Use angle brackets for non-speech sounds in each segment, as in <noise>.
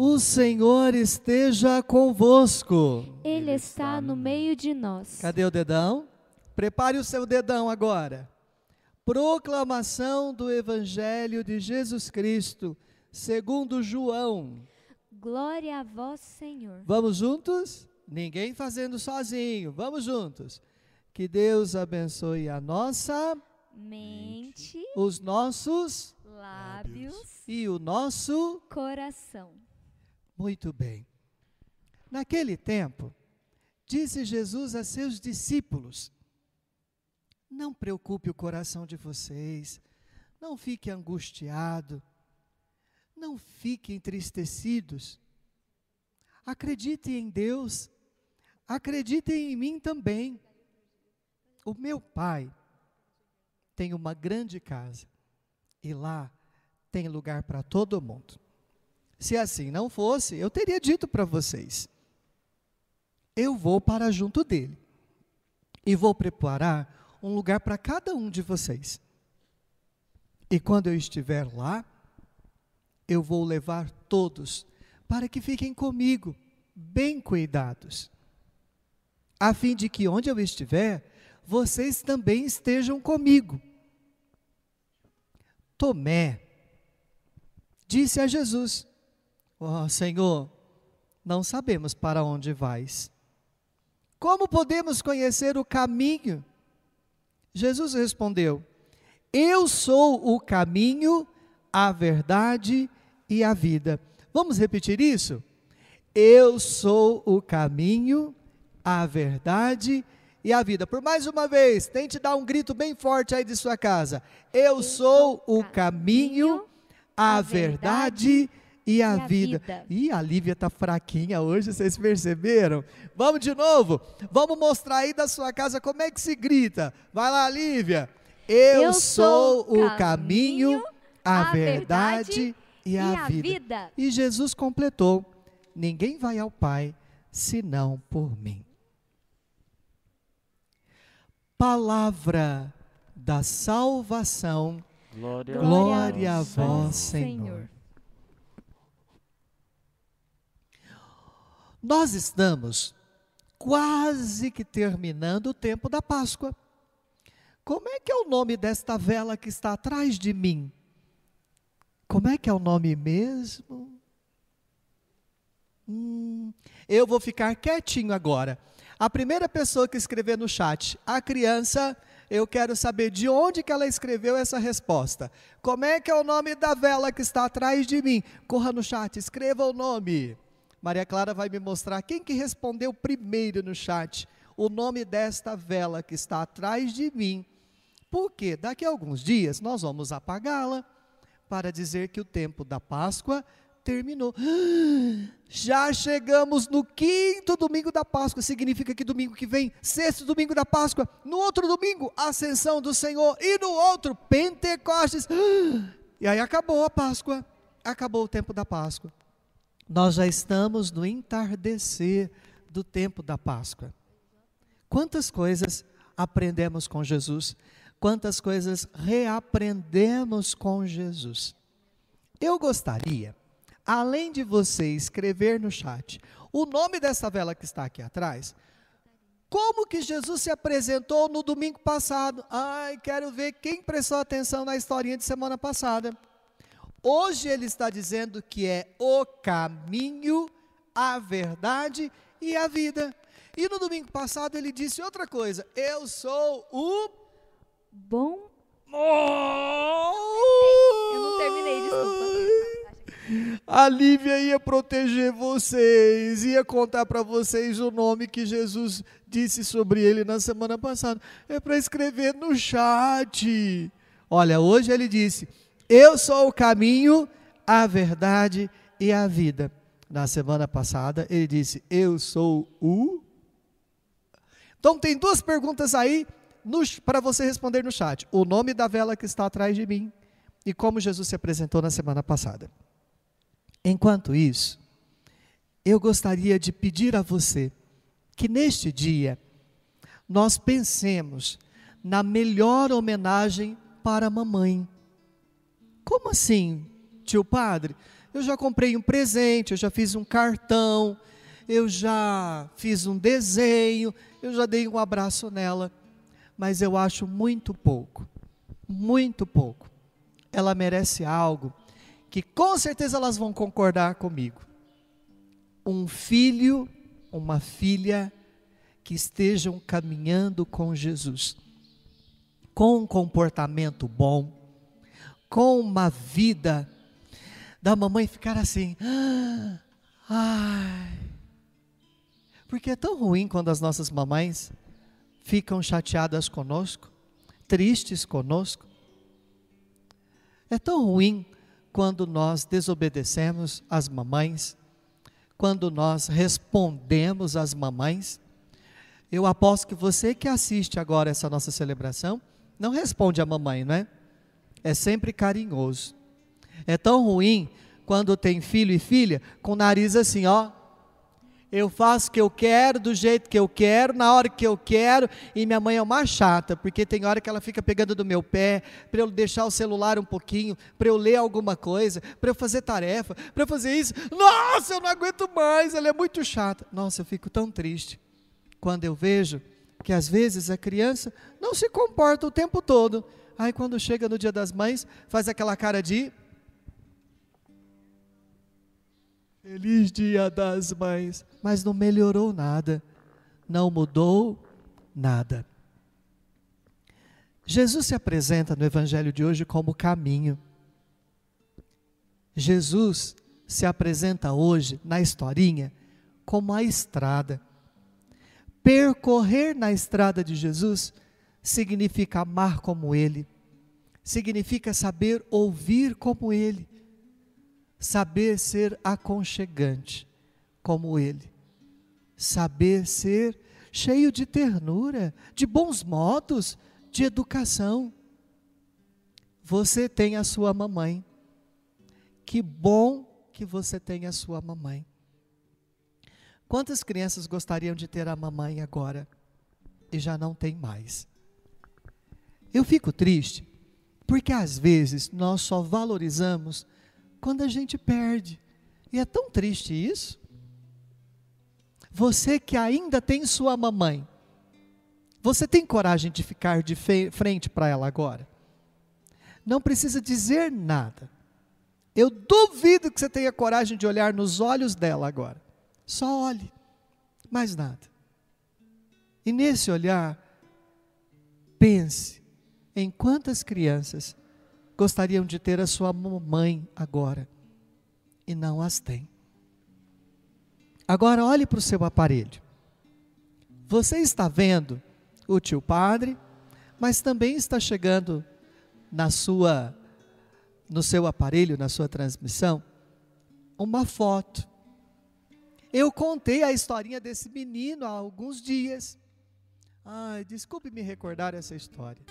O Senhor esteja convosco. Ele está no meio de nós. Cadê o dedão? Prepare o seu dedão agora. Proclamação do Evangelho de Jesus Cristo, segundo João. Glória a vós, Senhor. Vamos juntos? Ninguém fazendo sozinho. Vamos juntos. Que Deus abençoe a nossa Mente, os nossos lábios, e o nosso. coração. Muito bem. Naquele tempo, disse Jesus a seus discípulos: Não preocupe o coração de vocês, não fique angustiado, não fiquem entristecidos. Acreditem em Deus, acreditem em mim também. O meu Pai tem uma grande casa e lá tem lugar para todo mundo. Se assim não fosse, eu teria dito para vocês: eu vou para junto dele e vou preparar um lugar para cada um de vocês. E quando eu estiver lá, eu vou levar todos para que fiquem comigo, bem cuidados, a fim de que onde eu estiver, vocês também estejam comigo. Tomé disse a Jesus: oh, Senhor, não sabemos para onde vais. Como podemos conhecer o caminho? Jesus respondeu: Eu sou o caminho, a verdade e a vida. Vamos repetir isso? Eu sou o caminho, a verdade e a vida. Por mais uma vez, tente dar um grito bem forte aí de sua casa. Eu sou o caminho, a verdade e a, vida. Vida. E a Lívia tá fraquinha hoje, vocês perceberam? Vamos de novo? Vamos mostrar aí da sua casa como é que se grita. Vai lá, Lívia. Eu, Eu sou o caminho, a, verdade, e a, e a vida. vida. E Jesus completou: Ninguém vai ao Pai senão por mim. Palavra da salvação. Glória, Glória a vós, Senhor. Senhor. Nós estamos quase que terminando o tempo da Páscoa. Como é que é o nome desta vela que está atrás de mim? Como é que é o nome mesmo? Hum, eu vou ficar quietinho agora. A primeira pessoa que escrever no chat, a criança, eu quero saber de onde que ela escreveu essa resposta. Como é que é o nome da vela que está atrás de mim? Corra no chat, escreva o nome. Maria Clara vai me mostrar quem que respondeu primeiro no chat o nome desta vela que está atrás de mim. Porque daqui a alguns dias nós vamos apagá-la para dizer que o tempo da Páscoa terminou. <gasps> Já chegamos no quinto domingo da Páscoa, significa que domingo que vem, sexto domingo da Páscoa, no outro domingo, ascensão do Senhor, e no outro, Pentecostes. <gasps> E aí acabou a Páscoa, acabou o tempo da Páscoa. Nós já estamos no entardecer do tempo da Páscoa. Quantas coisas aprendemos com Jesus, quantas coisas reaprendemos com Jesus. Eu gostaria além de você escrever no chat o nome dessa vela que está aqui atrás, como que Jesus se apresentou no domingo passado? Ai, quero ver quem prestou atenção na historinha de semana passada. Hoje ele está dizendo que é o caminho, a verdade e a vida. E no domingo passado ele disse outra coisa: Eu sou o bom. Oh! Eu não terminei, desculpa. A Lívia ia proteger vocês, ia contar para vocês o nome que Jesus disse sobre ele na semana passada. É para escrever no chat. Olha, hoje ele disse: Eu sou o caminho, a verdade e a vida. Na semana passada ele disse: Eu sou o. Então tem duas perguntas aí para você responder no chat: o nome da vela que está atrás de mim e como Jesus se apresentou na semana passada. Enquanto isso, eu gostaria de pedir a você que neste dia nós pensemos na melhor homenagem para a mamãe. Como assim, tio padre? eu já comprei um presente, eu já fiz um cartão, eu já fiz um desenho, eu já dei um abraço nela, mas eu acho muito pouco, muito pouco. Ela merece algo que com certeza elas vão concordar comigo. Um filho, uma filha que estejam caminhando com Jesus, com um comportamento bom, vida da mamãe ficar assim, ah, ai. Porque é tão ruim quando as nossas mamães ficam chateadas conosco, tristes conosco. É tão ruim quando nós desobedecemos as mamães, quando nós respondemos às mamães. Eu aposto que você que assiste agora essa nossa celebração, não responde à mamãe, não é? É sempre carinhoso. É tão ruim quando tem filho e filha com o nariz assim, ó. Eu faço o que eu quero, do jeito que eu quero, na hora que eu quero, e minha mãe é uma chata, porque tem hora que ela fica pegando do meu pé, para eu deixar o celular um pouquinho, para eu ler alguma coisa, para eu fazer tarefa, para eu fazer isso. Nossa, eu não aguento mais, ela é muito chata. Nossa, eu fico tão triste quando eu vejo que às vezes a criança não se comporta o tempo todo. Aí quando chega no dia das mães, faz aquela cara de Feliz dia das mães, mas não melhorou nada, não mudou nada. Jesus se apresenta no evangelho de hoje como caminho. Jesus se apresenta hoje na historinha como a estrada. Percorrer na estrada de Jesus significa amar como Ele, significa saber ouvir como Ele, saber ser aconchegante como Ele, saber ser cheio de ternura, de bons modos, de educação. Você tem a sua mamãe. Que bom que você tem a sua mamãe. Quantas crianças gostariam de ter a mamãe agora e já não tem mais? Eu fico triste porque às vezes nós só valorizamos quando a gente perde. E é tão triste isso. Você que ainda tem sua mamãe, você tem coragem de ficar de frente para ela agora? Não precisa dizer nada. Eu duvido que você tenha coragem de olhar nos olhos dela agora. Só olhe, mais nada. E nesse olhar, pense em quantas crianças gostariam de ter a sua mãe agora e não as têm. Agora olhe para o seu aparelho. Você está vendo o tio padre, mas também está chegando na sua no seu aparelho, na sua transmissão, uma foto eu contei a historinha desse menino há alguns dias. Ai, desculpe me recordar essa história.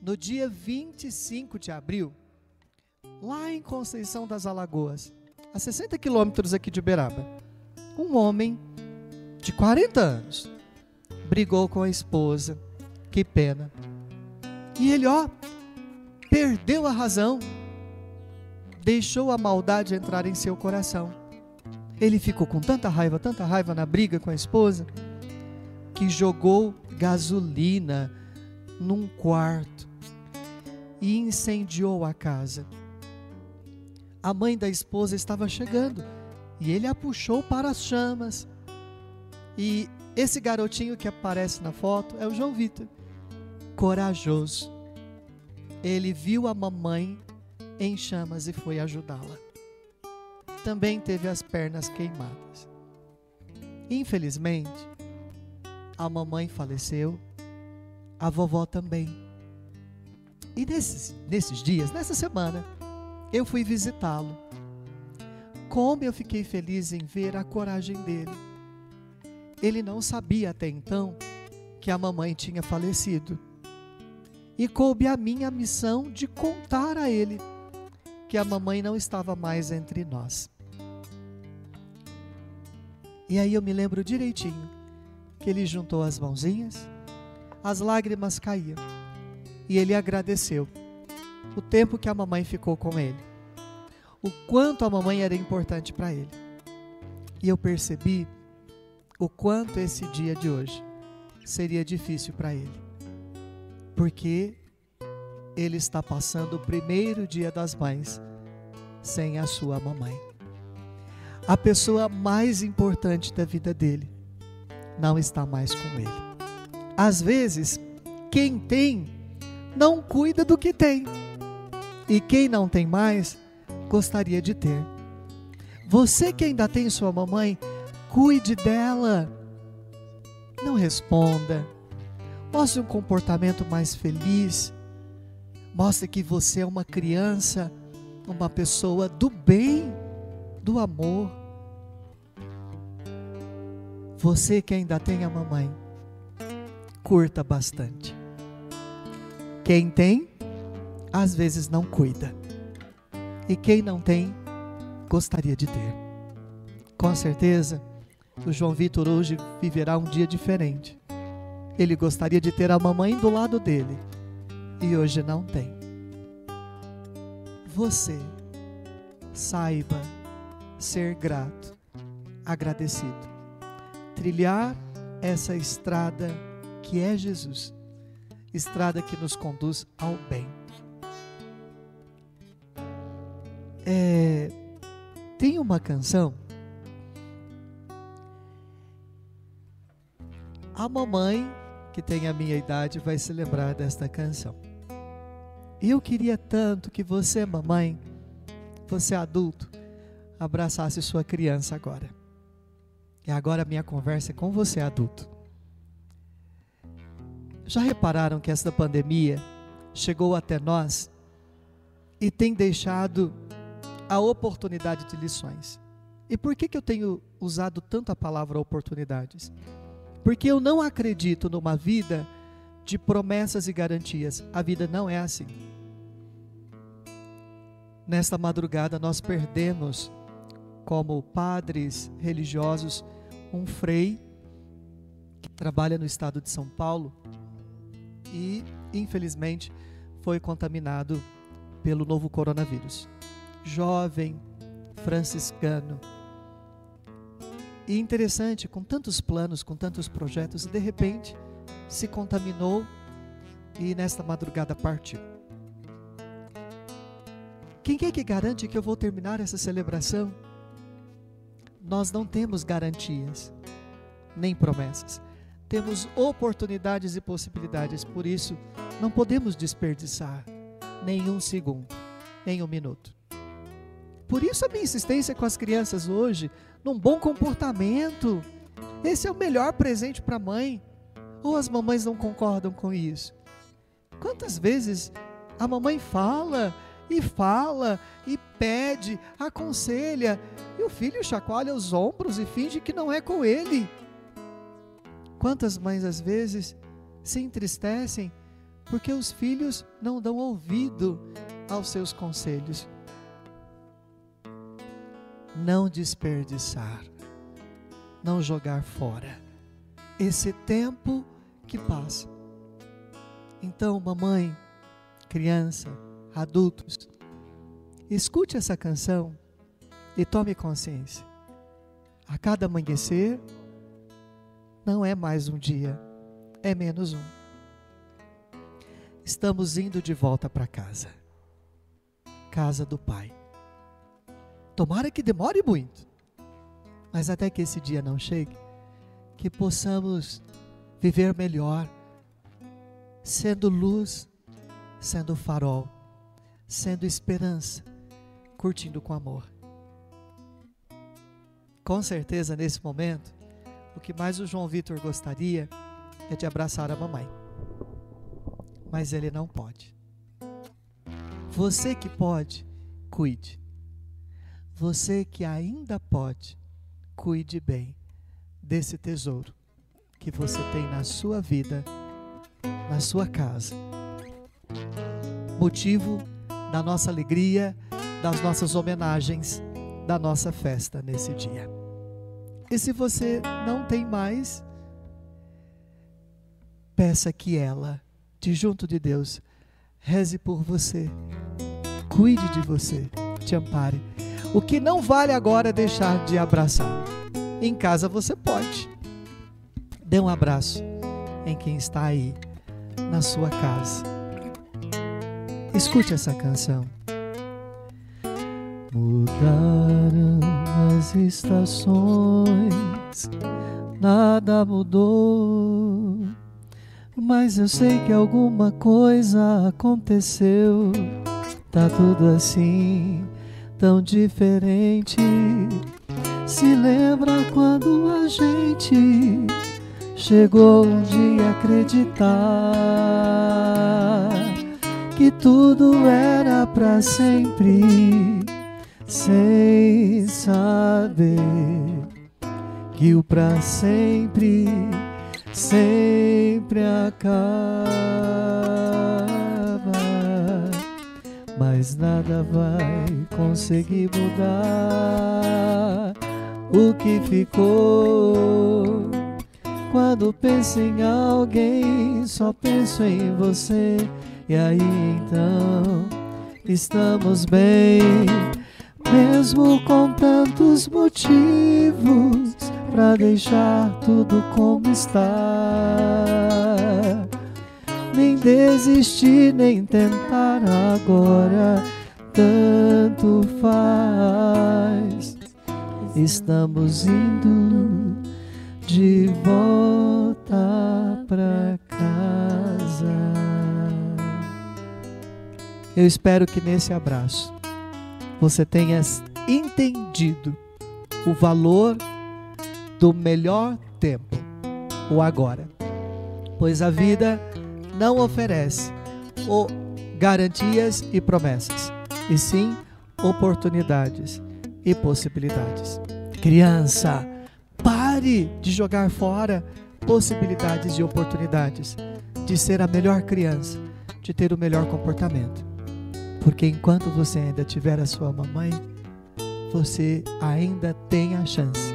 No dia 25 de abril, lá em Conceição das Alagoas, a 60 quilômetros aqui de Uberaba, um homem de 40 anos brigou com a esposa. Que pena. E ele, ó, perdeu a razão deixou a maldade entrar em seu coração. Ele ficou com tanta raiva, tanta raiva na briga com a esposa, que jogou gasolina num quarto e incendiou a casa. A mãe da esposa estava chegando e ele a puxou para as chamas. E esse garotinho que aparece na foto é o João Vitor, corajoso. Ele viu a mamãe em chamas e foi ajudá-la. Também teve as pernas queimadas. Infelizmente, a mamãe faleceu, a vovó também. E nesses, nesses dias, nessa semana, eu fui visitá-lo. Como eu fiquei feliz em ver a coragem dele. Ele não sabia até então que a mamãe tinha falecido. E coube a minha missão de contar a ele que a mamãe não estava mais entre nós. E aí eu me lembro direitinho que ele juntou as mãozinhas, as lágrimas caíam e ele agradeceu o tempo que a mamãe ficou com ele. o quanto a mamãe era importante para ele. E eu percebi o quanto esse dia de hoje seria difícil para ele. Porque ele está passando o primeiro dia das mães sem a sua mamãe. A pessoa mais importante da vida dele não está mais com ele. Às vezes, quem tem não cuida do que tem. E quem não tem mais gostaria de ter. Você que ainda tem sua mamãe, cuide dela. Não responda. Mostre um comportamento mais feliz. Mostre que você é uma criança, uma pessoa do bem, do amor. Você que ainda tem a mamãe, curta bastante. Quem tem, às vezes não cuida. E quem não tem, gostaria de ter. Com certeza, o João Vitor hoje viverá um dia diferente. Ele gostaria de ter a mamãe do lado dele e hoje não tem. Você saiba ser grato, agradecido, trilhar essa estrada que é Jesus, estrada que nos conduz ao bem. É, tem uma canção. A mamãe, que tem a minha idade, vai se lembrar desta canção. Eu queria tanto que você, mamãe, você adulto, abraçasse sua criança agora. E agora a minha conversa é com você, adulto. Já repararam que esta pandemia chegou até nós e tem deixado a oportunidade de lições? E por que, que eu tenho usado tanto a palavra oportunidades? Porque eu não acredito numa vida de promessas e garantias. A vida não é assim. Nesta madrugada nós perdemos, como padres religiosos, um frei que trabalha no estado de São Paulo e, infelizmente, foi contaminado pelo novo coronavírus. Jovem, franciscano. E interessante, com tantos planos, com tantos projetos, de repente se contaminou e nesta madrugada partiu. Quem é que garante que eu vou terminar essa celebração? Nós não temos garantias, nem promessas temos oportunidades e possibilidades, por isso não podemos desperdiçar nenhum segundo, nem um minuto. Por isso a minha insistência com as crianças hoje, num bom comportamento. Esse é o melhor presente para a mãe. Ou as mamães não concordam com isso? Quantas vezes a mamãe fala e fala e pede, aconselha, e o filho chacoalha os ombros e finge que não é com ele. Quantas mães às vezes se entristecem porque os filhos não dão ouvido aos seus conselhos? Não desperdiçar, não jogar fora esse tempo que passa. Então, mamãe, criança, adultos, escute essa canção e tome consciência. A cada amanhecer, não é mais um dia, é menos um. Estamos indo de volta para casa, casa do Pai. Tomara que demore muito, mas até que esse dia não chegue, que possamos viver melhor, sendo luz, sendo farol, sendo esperança, curtindo com amor. Com certeza, nesse momento, o que mais o João Vitor gostaria é de abraçar a mamãe. Mas ele não pode. Você que pode, cuide. Você que ainda pode, cuide bem desse tesouro que você tem na sua vida, na sua casa. Motivo da nossa alegria, das nossas homenagens, da nossa festa nesse dia. E se você não tem mais, peça que ela, de junto de Deus, reze por você, cuide de você, te ampare. O que não vale agora é deixar de abraçar. Em casa você pode. Dê um abraço em quem está aí na sua casa. Escute essa canção. Mudaram as estações, nada mudou, mas eu sei que alguma coisa aconteceu. Tá tudo assim, tão diferente. Se lembra quando a gente chegou um dia a acreditar que tudo era para sempre, sem saber que o para sempre sempre acaba, mas nada vai conseguir mudar o que ficou. Quando penso em alguém, só penso em você. E aí então estamos bem, mesmo com tantos motivos para deixar tudo como está. Nem desistir, nem tentar agora, tanto faz. Estamos indo de volta para casa. Eu espero que nesse abraço você tenha entendido o valor do melhor tempo, o agora. Pois a vida não oferece ou garantias e promessas, e sim oportunidades e possibilidades. Criança, pare de jogar fora possibilidades e oportunidades de ser a melhor criança, de ter o melhor comportamento. Porque enquanto você ainda tiver a sua mamãe, você ainda tem a chance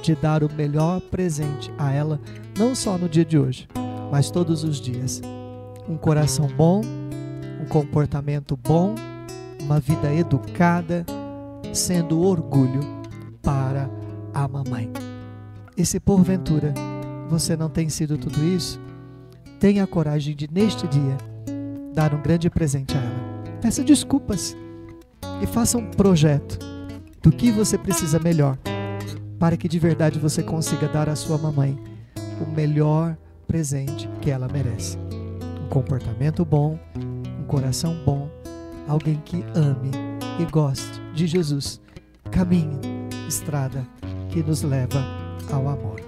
de dar o melhor presente a ela, não só no dia de hoje, mas todos os dias. Um coração bom, um comportamento bom, uma vida educada, sendo orgulho para a mamãe. E se porventura você não tem sido tudo isso, tenha coragem de, neste dia, dar um grande presente a ela. Peça desculpas e faça um projeto do que você precisa melhor para que de verdade você consiga dar à sua mamãe o melhor presente que ela merece. Um comportamento bom, um coração bom, alguém que ame e goste de Jesus. Caminho, estrada que nos leva ao amor.